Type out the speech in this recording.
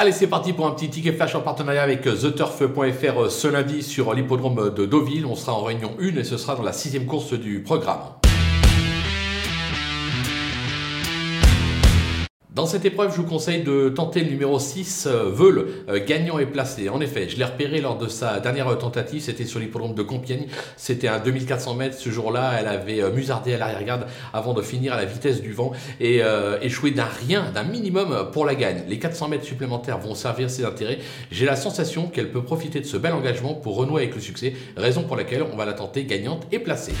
Allez, c'est parti pour un petit ticket flash en partenariat avec TheTurf.fr ce lundi sur l'hippodrome de Deauville. On sera en réunion 1 et ce sera dans la sixième course du programme. Dans cette épreuve, je vous conseille de tenter le numéro 6, euh, Veul, euh, gagnant et placé. En effet, je l'ai repéré lors de sa dernière tentative, c'était sur l'hippodrome de Compiègne. C'était un 2400 mètres. Ce jour-là, elle avait euh, musardé à l'arrière-garde avant de finir à la vitesse du vent et échoué d'un rien, d'un minimum pour la gagne. Les 400 mètres supplémentaires vont servir ses intérêts. J'ai la sensation qu'elle peut profiter de ce bel engagement pour renouer avec le succès, raison pour laquelle on va la tenter gagnante et placée.